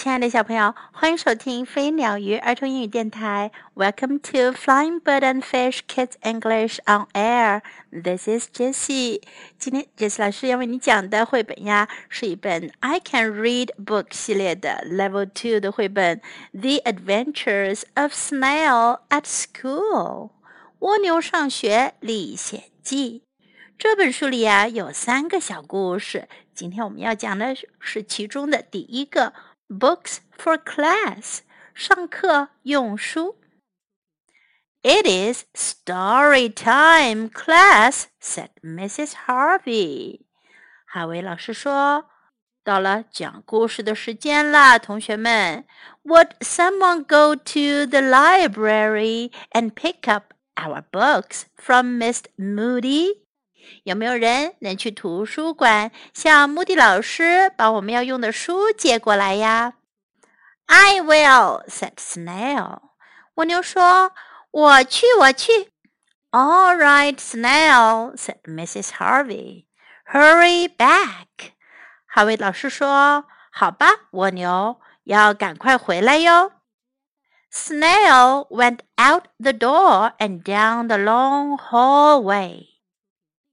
亲爱的小朋友，欢迎收听飞鸟鱼儿童英语电台。Welcome to Flying Bird and Fish Kids English on Air. This is Jessie. 今天 Jessie 老师要为你讲的绘本呀，是一本 I Can Read Book 系列的 Level Two 的绘本，《The Adventures of Snail at School》蜗牛上学历险记。这本书里呀有三个小故事，今天我们要讲的是其中的第一个。Books for class，上课用书。It is story time, class," said Mrs. Harvey. 哈维老师说：“到了讲故事的时间啦，同学们。Would someone go to the library and pick up our books from Miss Moody?" 有没有人能去图书馆向穆迪老师把我们要用的书借过来呀？I will," said Snail. 蜗牛说：“我去，我去。” All right, Snail," said Mrs. Harvey. Hurry back. 哈维老师说：“好吧，蜗牛，要赶快回来哟。” Snail went out the door and down the long hallway.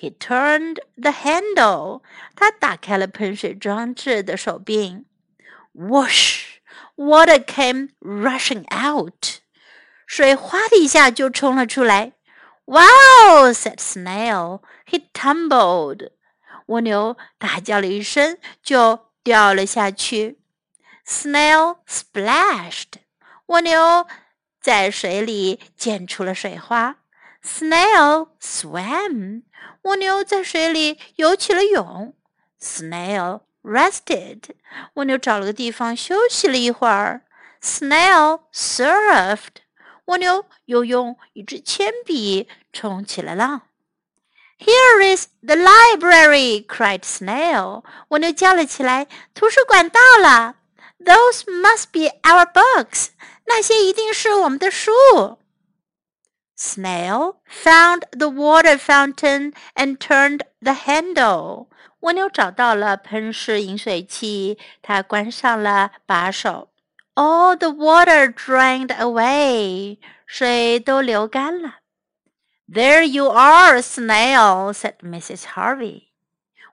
he turned the handle. 他打开了喷水装置的手柄。Whoosh! Water came rushing out. 水哗的一下就冲了出来。Wow! said Snail. He tumbled. 蜗牛大叫了一声，就掉了下去。Snail splashed. 蜗牛在水里溅出了水花。 Snail swam. 蜗牛在水里游起了泳。Snail rested。蜗牛找了个地方休息了一会儿。Snail surfed。蜗牛又用一支铅笔冲起了浪。Here is the library! cried Snail. 蜗牛叫了起来：“图书馆到了！”Those must be our books. 那些一定是我们的书。Snail found the water fountain and turned the handle. 蜗牛找到了喷式饮水器，它关上了把手。All the water drained away. 水都流干了。There you are, Snail," said Mrs. Harvey.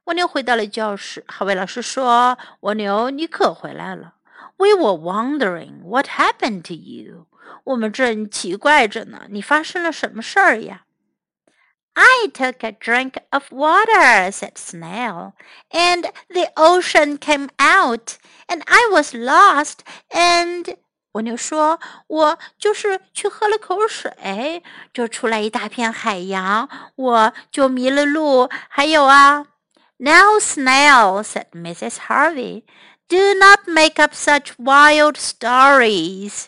蜗牛回到了教室。哈维老师说：“蜗牛，你可回来了。” ” We were wondering what happened to you. 我们正奇怪着呢，你发生了什么事儿呀？I took a drink of water, said Snail, and the ocean came out, and I was lost, and 蜗牛说：“我就是去喝了口水，就出来一大片海洋，我就迷了路。还有啊，Now, Snail,” said Mrs. Harvey, “do not make up such wild stories.”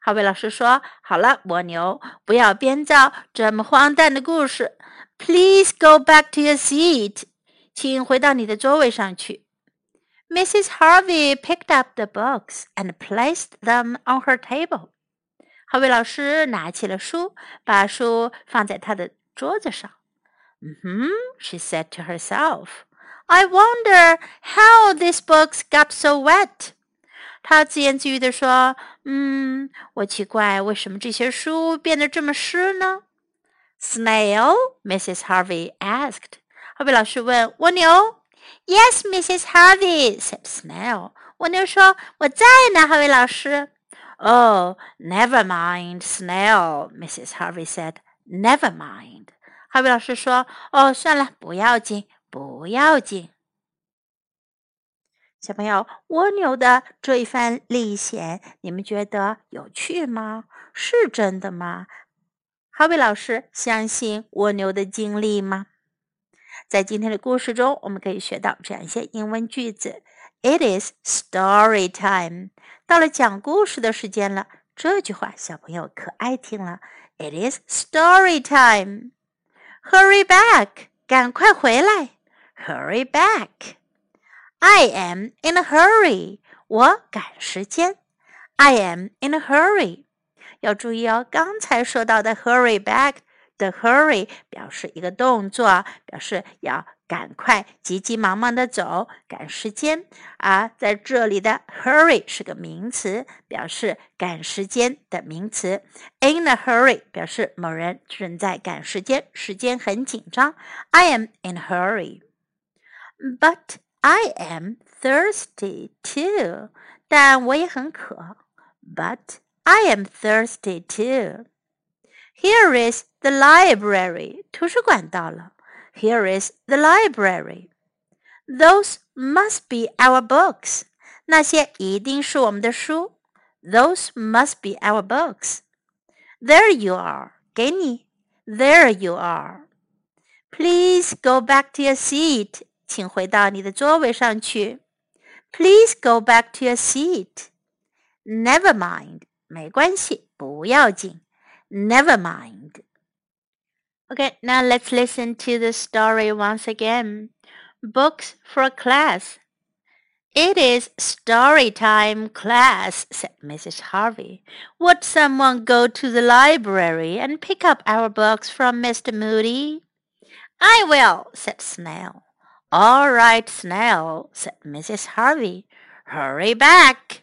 哈维老师说：“好了，蜗牛，不要编造这么荒诞的故事。Please go back to your seat，请回到你的座位上去。” Mrs. Harvey picked up the books and placed them on her table。哈维老师拿起了书，把书放在他的桌子上。嗯哼，she said to herself. I wonder how these books got so wet. 他自言自语地说：“嗯，我奇怪为什么这些书变得这么湿呢？”Snail, Mrs. Harvey asked. 哈维老师问蜗牛。“Yes, Mrs. Harvey,” said Snail. 蜗牛说：“我在呢，哈维老师。” Oh, never mind, Snail, Mrs. Harvey said. Never mind. 哈维老师说：“哦，算了，不要紧，不要紧。” 小朋友，蜗牛的这一番历险，你们觉得有趣吗？是真的吗？哈维老师相信蜗牛的经历吗？在今天的故事中，我们可以学到这样一些英文句子：It is story time。到了讲故事的时间了。这句话小朋友可爱听了。It is story time. Hurry back，赶快回来。Hurry back. I am in a hurry. 我赶时间。I am in a hurry. 要注意哦，刚才说到的 hurry back 的 hurry 表示一个动作，表示要赶快、急急忙忙的走，赶时间。而在这里的 hurry 是个名词，表示赶时间的名词。In a hurry 表示某人正在赶时间，时间很紧张。I am in a hurry, but I am thirsty too. 但我也很渴。But I am thirsty too. Here is the library. 图书馆到了。Here is the library. Those must be our books. 那些一定是我们的书。Those must be our books. There you are. 给你。There you are. Please go back to your seat. 请回到你的座位上去。Please go back to your seat. Never mind. 没关系，不要紧。Never mind. Okay, now let's listen to the story once again. Books for class. It is story time, class, said Mrs. Harvey. Would someone go to the library and pick up our books from Mr. Moody? I will, said Snail. All right, Snail, said Mrs. Harvey. Hurry back.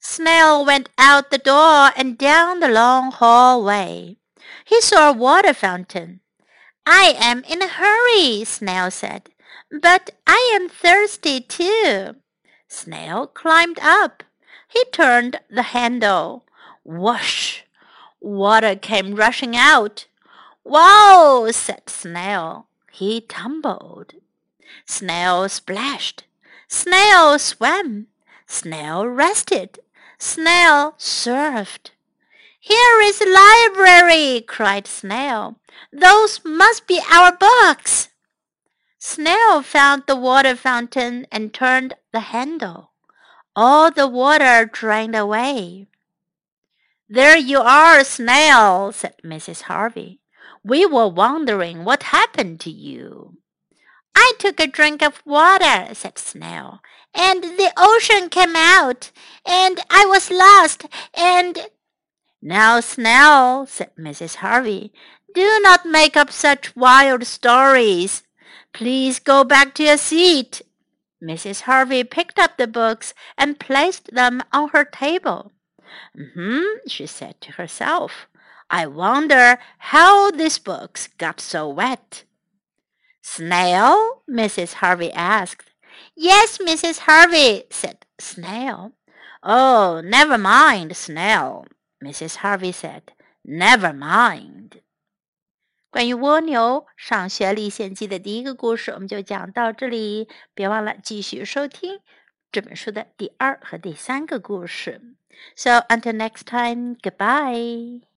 Snail went out the door and down the long hallway. He saw a water fountain. I am in a hurry, Snail said, but I am thirsty too. Snail climbed up. He turned the handle. Whoosh! Water came rushing out. Whoa! said Snail. He tumbled. Snail splashed. Snail swam. Snail rested. Snail surfed. Here is the library, cried Snail. Those must be our books. Snail found the water fountain and turned the handle. All the water drained away. There you are, Snail, said Mrs. Harvey. We were wondering what happened to you. I took a drink of water, said Snail, and the ocean came out, and I was lost, and. Now, Snail, said Mrs. Harvey, do not make up such wild stories. Please go back to your seat. Mrs. Harvey picked up the books and placed them on her table. Hmm, she said to herself. I wonder how these books got so wet. Snail? Mrs. Harvey asked. Yes, Mrs. Harvey, said Snail. Oh, never mind, Snail, Mrs. Harvey said. Never mind. 关于蜗牛上学历险记的第一个故事，我们就讲到这里。别忘了继续收听这本书的第二和第三个故事。So until next time, goodbye.